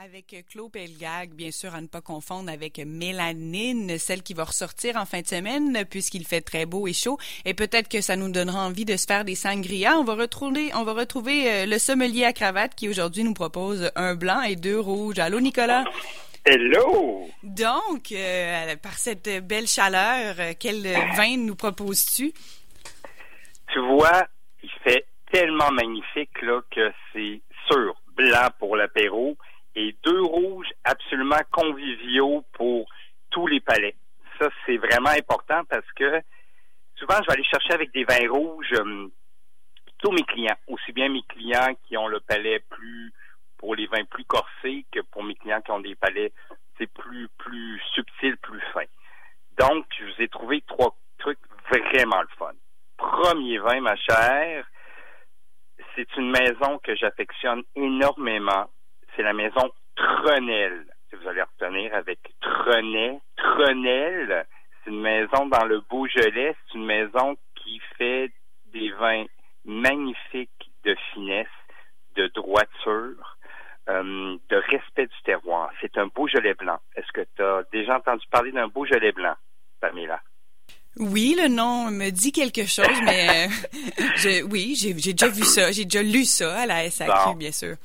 avec Claude Pelgag, bien sûr, à ne pas confondre avec Mélanine, celle qui va ressortir en fin de semaine, puisqu'il fait très beau et chaud. Et peut-être que ça nous donnera envie de se faire des sangria. On va retrouver, on va retrouver euh, le sommelier à cravate qui aujourd'hui nous propose un blanc et deux rouges. Allô, Nicolas? Hello! Donc, euh, par cette belle chaleur, euh, quel vin nous proposes-tu? Tu vois, il fait tellement magnifique là, que c'est sûr, blanc pour l'apéro et deux rouges absolument conviviaux pour tous les palais. Ça, c'est vraiment important parce que souvent, je vais aller chercher avec des vins rouges euh, tous mes clients, aussi bien mes clients qui ont le palais plus pour les vins plus corsés que pour mes clients qui ont des palais c'est plus plus subtils, plus fins. Donc, je vous ai trouvé trois trucs vraiment le fun. Premier vin, ma chère, c'est une maison que j'affectionne énormément. C'est la maison Trenel. Si vous allez retenir avec Trenet. Trenel, c'est une maison dans le Beaujolais. C'est une maison qui fait des vins magnifiques de finesse, de droiture, euh, de respect du terroir. C'est un Beaujolais blanc. Est-ce que tu as déjà entendu parler d'un Beaujolais blanc, Pamela? Oui, le nom me dit quelque chose, mais euh, oui, j'ai déjà vu ça, j'ai déjà lu ça à la SAQ, bien sûr.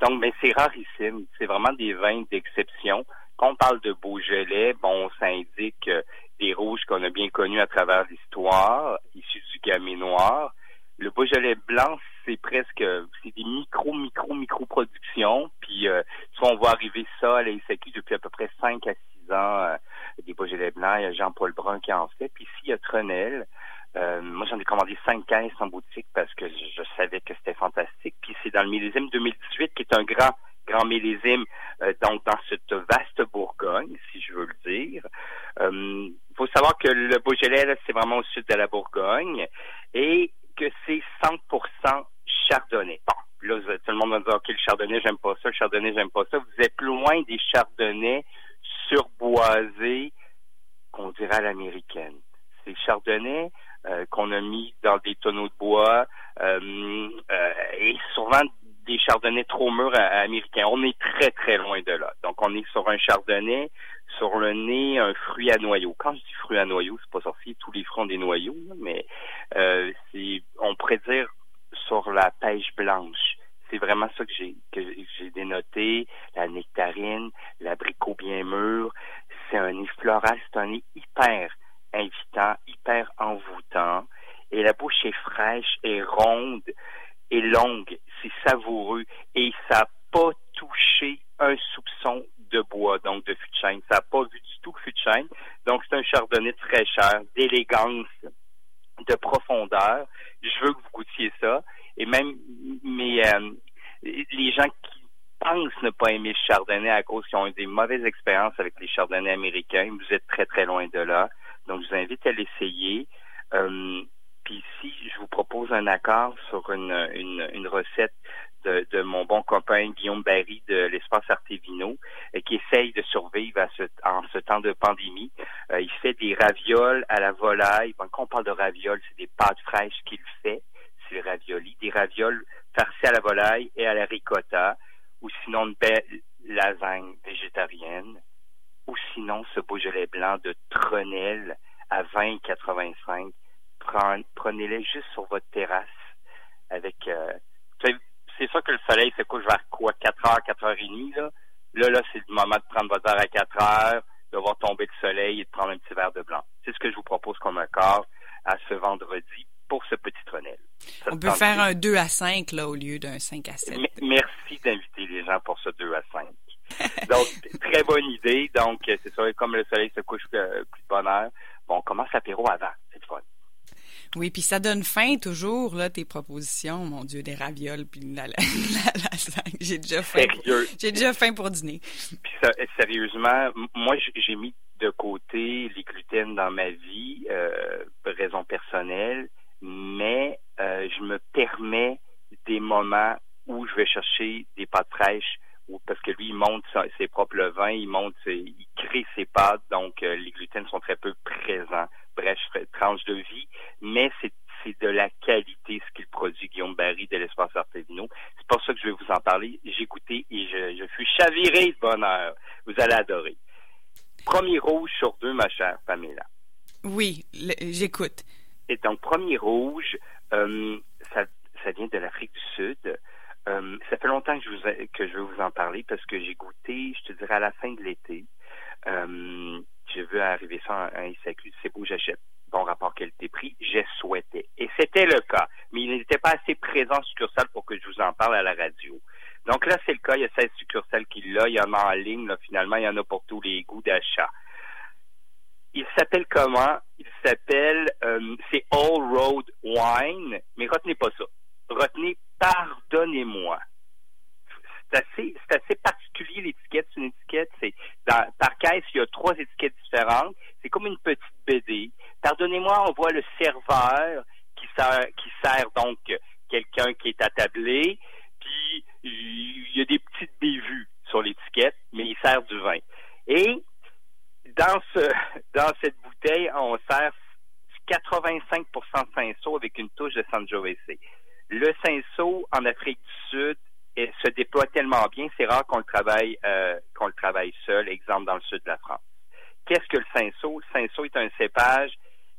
Donc, mais c'est rarissime. C'est vraiment des vins d'exception. Quand on parle de Beaujolais, bon, ça indique euh, des rouges qu'on a bien connus à travers l'histoire, issus du gamay noir. Le Beaujolais blanc, c'est presque, c'est des micro, micro, micro productions. Puis, euh, soit on voit arriver ça à la depuis à peu près 5 à 6 ans des Beaujolais blancs, il y a Jean-Paul Brun qui en fait. Puis ici, il y a Trenel. Euh, moi, j'en ai commandé cinq caisses en boutique parce que je, savais que c'était fantastique. Dans le millésime 2018 qui est un grand, grand millésime, euh, donc dans cette vaste Bourgogne, si je veux le dire. Il euh, faut savoir que le Beaujolais, c'est vraiment au sud de la Bourgogne et que c'est 100% chardonnay. Bon, là, tout le monde va dire, OK, le chardonnay, j'aime pas ça, le chardonnay, j'aime pas ça. Vous êtes loin des chardonnays surboisé qu'on dirait à l'américaine. C'est chardonnay euh, qu'on a mis dans des tonneaux de bois et souvent des chardonnays trop mûrs américains. On est très, très loin de là. Donc, on est sur un chardonnay, sur le nez, un fruit à noyau. Quand je dis fruit à noyau, c'est pas sorcier, tous les fruits ont des noyaux, mais c'est, on pourrait dire sur la pêche blanche c'est vraiment ça que j'ai que j'ai dénoté. La nectarine, l'abricot bien mûr. C'est un nez floral, c'est un nez hyper invitant, hyper envoûtant. Et la bouche est fraîche et ronde et longue. C'est savoureux. Et ça n'a pas touché un soupçon de bois, donc de fût de. Ça n'a pas vu du tout fût de. Donc c'est un chardonnay de fraîcheur, d'élégance, de profondeur. Je veux que vous goûtiez ça et même euh, les gens qui pensent ne pas aimer le chardonnay à cause qu'ils ont eu des mauvaises expériences avec les chardonnays américains, vous êtes très très loin de là. Donc je vous invite à l'essayer. Euh, puis ici, je vous propose un accord sur une, une, recette de, mon bon copain Guillaume Barry de l'espace Artevino, euh, qui essaye de survivre à ce, en ce temps de pandémie. il fait des ravioles à la volaille. quand on parle de ravioles, c'est des pâtes fraîches qu'il fait c'est raviolis, des ravioles farcies à la volaille et à la ricotta, ou sinon une belle lasagne végétarienne, ou sinon ce Beaujolais blanc de Tronel à 20,85. Prenez-les juste sur votre terrasse avec... Euh, c'est sûr que le soleil se couche vers quoi? 4 heures, 4 heures et demie, là. Là, là, c'est le moment de prendre votre verre à 4 heures, de voir tomber le soleil et de prendre un petit verre de blanc. C'est ce que je vous propose comme accord à ce vendredi pour ce petit tronel. On peut faire un 2 à 5 là, au lieu d'un 5 à 7. merci d'inviter les gens pour ce 2 à 5. Donc, très bonne idée. Donc, c'est sûr, comme le soleil se couche euh, plus, de bonne heure, bon, on commence l'apéro avant. C'est fun. Oui, puis ça donne faim toujours, là, tes propositions. Mon Dieu, des ravioles, puis la. J'ai déjà faim. J'ai déjà faim pour dîner. Puis ça, sérieusement, moi, j'ai mis de côté les gluten dans ma vie, euh, raison personnelle mais euh, je me permets des moments où je vais chercher des pâtes fraîches parce que lui, il monte ses propres levains, il monte, il crée ses pâtes, donc euh, les gluten sont très peu présents. Bref, tranche de vie, mais c'est de la qualité ce qu'il produit, Guillaume Barry de l'espace Artevino. C'est pour ça que je vais vous en parler. J'ai goûté et je, je suis chaviré de bonheur. Vous allez adorer. Premier rouge sur deux, ma chère Pamela. Oui, j'écoute. Et donc, premier rouge, euh, ça, ça vient de l'Afrique du Sud. Euh, ça fait longtemps que je, que je veux vous en parler parce que j'ai goûté, je te dirais, à la fin de l'été. Euh, je veux arriver ça à un SAQ. C'est beau, j'achète. Bon rapport qualité-prix, j'ai souhaité. Et c'était le cas. Mais il n'était pas assez présent en succursale pour que je vous en parle à la radio. Donc là, c'est le cas. Il y a 16 succursales qui l'ont. Il y en a en ligne. Là, finalement, il y en a pour tous les goûts d'achat. Il s'appelle comment? Il s'appelle, euh, c'est All Road Wine. Mais retenez pas ça. Retenez Pardonnez-moi. C'est assez, c'est assez particulier l'étiquette. C'est une étiquette, c'est par caisse, il y a trois étiquettes différentes. C'est comme une petite BD. Pardonnez-moi, on voit le serveur qui sert, qui sert donc quelqu'un qui est attablé, puis il y a des petites bévues sur l'étiquette, mais il sert du vin. Et dans ce dans cette bouteille, on sert 85 de Cinsault avec une touche de Sangiovese. Le Cinsault en Afrique du Sud se déploie tellement bien, c'est rare qu'on le travaille euh, qu'on le travaille seul, exemple dans le sud de la France. Qu'est-ce que le Cinsault? Le Cinsault est un cépage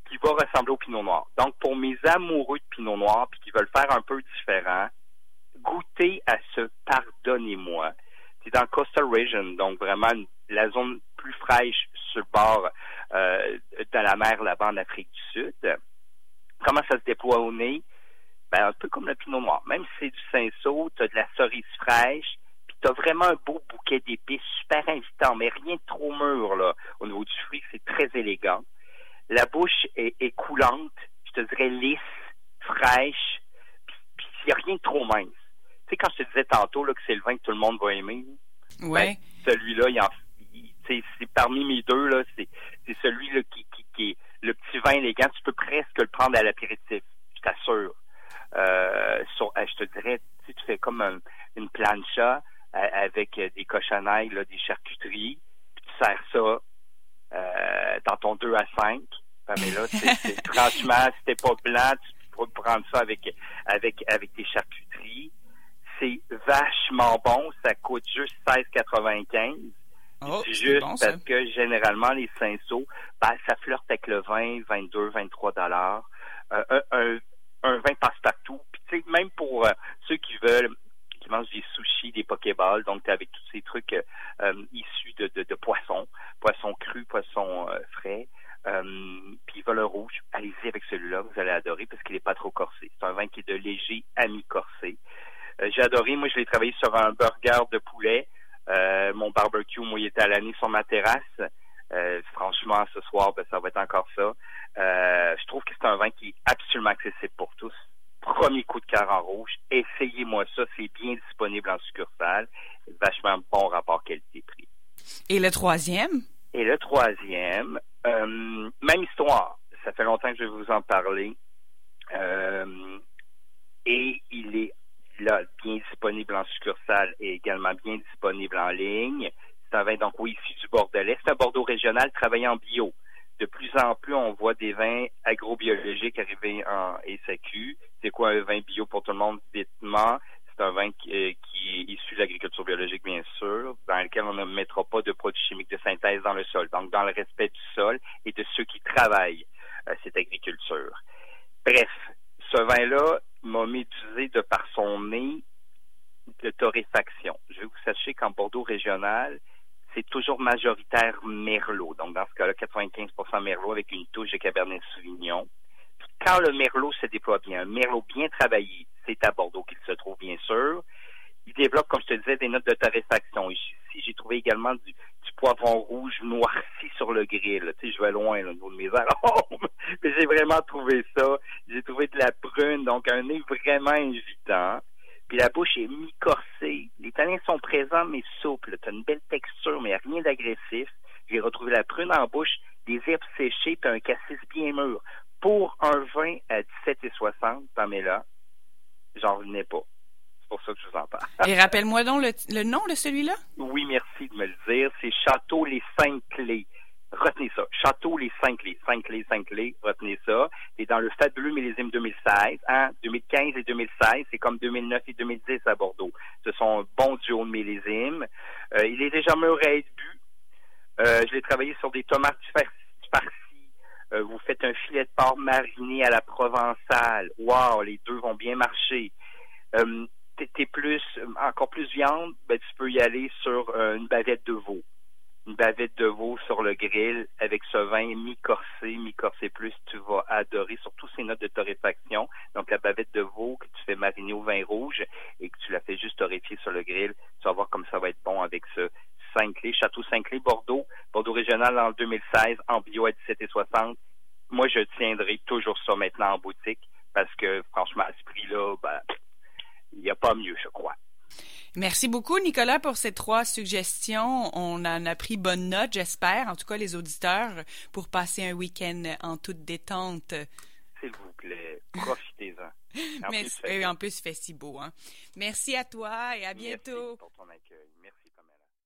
qui va ressembler au Pinot Noir. Donc, pour mes amoureux de Pinot Noir, puis qui veulent faire un peu différent, goûtez à ce pardonnez-moi. C'est dans Coastal Region, donc vraiment la zone plus fraîche sur le bord euh, de la mer là-bas en Afrique du Sud. Comment ça se déploie au nez? Ben, un peu comme le pinot noir. Même si c'est du cinceau, tu as de la cerise fraîche, puis tu as vraiment un beau bouquet d'épices super invitant, mais rien de trop mûr là, au niveau du fruit, c'est très élégant. La bouche est, est, coulante, je te dirais lisse, fraîche, puis il n'y a rien de trop mince. Tu sais, quand je te disais tantôt là, que c'est le vin que tout le monde va aimer, ouais. Ben, celui-là, il en c'est parmi mes deux, là, c'est celui là, qui, qui, qui est le petit vin élégant. Tu peux presque le prendre à l'apéritif, je t'assure. Euh, sur, euh, je te dirais, si tu fais comme une plancha euh, avec des cochonnailles, là, des charcuteries, puis tu sers ça euh, dans ton 2 à 5. Mais là, c'est, franchement, si t'es pas blanc, tu peux prendre ça avec avec avec des charcuteries. C'est vachement bon. Ça coûte juste 16,95. Oh, juste bon, parce que généralement les cinceaux, ben, ça flirte avec le 20, 22, 23 dollars. Euh, un, un, un vin passe-partout. Puis tu sais, même pour euh, ceux qui veulent qui mangent des sushis, des pokéballs, donc avec tous ces trucs euh, euh, issus de, de, de poissons, poissons crus, poissons frais. puis le rouge, allez-y avec celui-là, vous allez adorer parce qu'il n'est pas trop corsé. C'est un vin qui est de léger à mi-corsé. J'ai adoré, moi je l'ai travaillé sur un burger de poulet. mon barbecue, moi, il était à l'année sur ma terrasse. franchement, ce soir, ben, ça va être encore ça. Euh, trouve que c'est un vin qui est absolument accessible pour tous. Premier coup de cœur en rouge. Essayez-moi ça. C'est bien disponible en succursale. Vachement bon rapport qualité-prix. Et le troisième? Et le troisième, euh, même histoire. Ça fait longtemps que je vais vous en parler. Euh, et il est là bien disponible en succursale et également bien disponible en ligne. C'est un vin donc oui issu du Bordelais. C'est un Bordeaux régional travaillé en bio de plus en plus, on voit des vins agrobiologiques arriver en SAQ. C'est quoi un vin bio pour tout le monde? Dites-moi. C'est un vin qui, est issu de l'agriculture biologique, bien sûr, dans lequel on ne mettra pas de produits chimiques de synthèse dans le sol. Donc, dans le respect du sol et de ceux qui travaillent euh, cette agriculture. Bref, ce vin-là m'a médusé de par son nez de torréfaction. Je veux que vous sachiez qu'en Bordeaux régional, c'est toujours majoritaire Merlot. Donc, dans ce cas-là, 95% Merlot avec une touche de Cabernet Sauvignon. quand le Merlot se déploie bien, un Merlot bien travaillé, c'est à Bordeaux qu'il se trouve, bien sûr. Il développe, comme je te disais, des notes de torréfaction. Ici, j'ai trouvé également du, poivron rouge noirci sur le grill. Tu sais, je vais loin là, au niveau de mes arômes. Mais j'ai vraiment trouvé ça. J'ai trouvé de la prune, donc un nez vraiment invitant puis la bouche est mi-corsée. Les tanins sont présents, mais souples. Tu as une belle texture, mais rien d'agressif. J'ai retrouvé la prune en bouche, des herbes séchées, puis un cassis bien mûr. Pour un vin à 17,60, Pamela, j'en revenais pas. C'est pour ça que je vous en parle. Et rappelle-moi donc le, nom de celui-là? Oui, merci de me le dire. C'est Château Les Cinq Clés. Retenez ça. Château les cinq clés, cinq clés, cinq clés, retenez ça. Et dans le fabuleux millésime 2016, hein, 2015 et 2016, c'est comme 2009 et 2010 à Bordeaux. Ce sont un bon duo de millésimes. Euh, il est déjà mûr à être bu. Euh, je l'ai travaillé sur des tomates farcies. Euh, vous faites un filet de porc mariné à la provençale. Wow, les deux vont bien marcher. Euh, t'es plus, encore plus viande, ben, tu peux y aller sur euh, une bavette de veau une bavette de veau sur le grill avec ce vin mi-corsé, mi-corsé plus, tu vas adorer, surtout ces notes de torréfaction. Donc, la bavette de veau que tu fais mariner au vin rouge et que tu la fais juste torréfier sur le grill, tu vas voir comme ça va être bon avec ce Saint-Clé, Château Saint-Clé, Bordeaux, Bordeaux régional en 2016, en bio à 17,60. Moi, je tiendrai toujours ça maintenant en boutique parce que, franchement, à ce prix-là, ben, il n'y a pas mieux, je crois. Merci beaucoup, Nicolas, pour ces trois suggestions. On en a pris bonne note, j'espère, en tout cas les auditeurs, pour passer un week-end en toute détente. S'il vous plaît, profitez-en. En, en plus, il fait si beau. Hein? Merci à toi et à bientôt.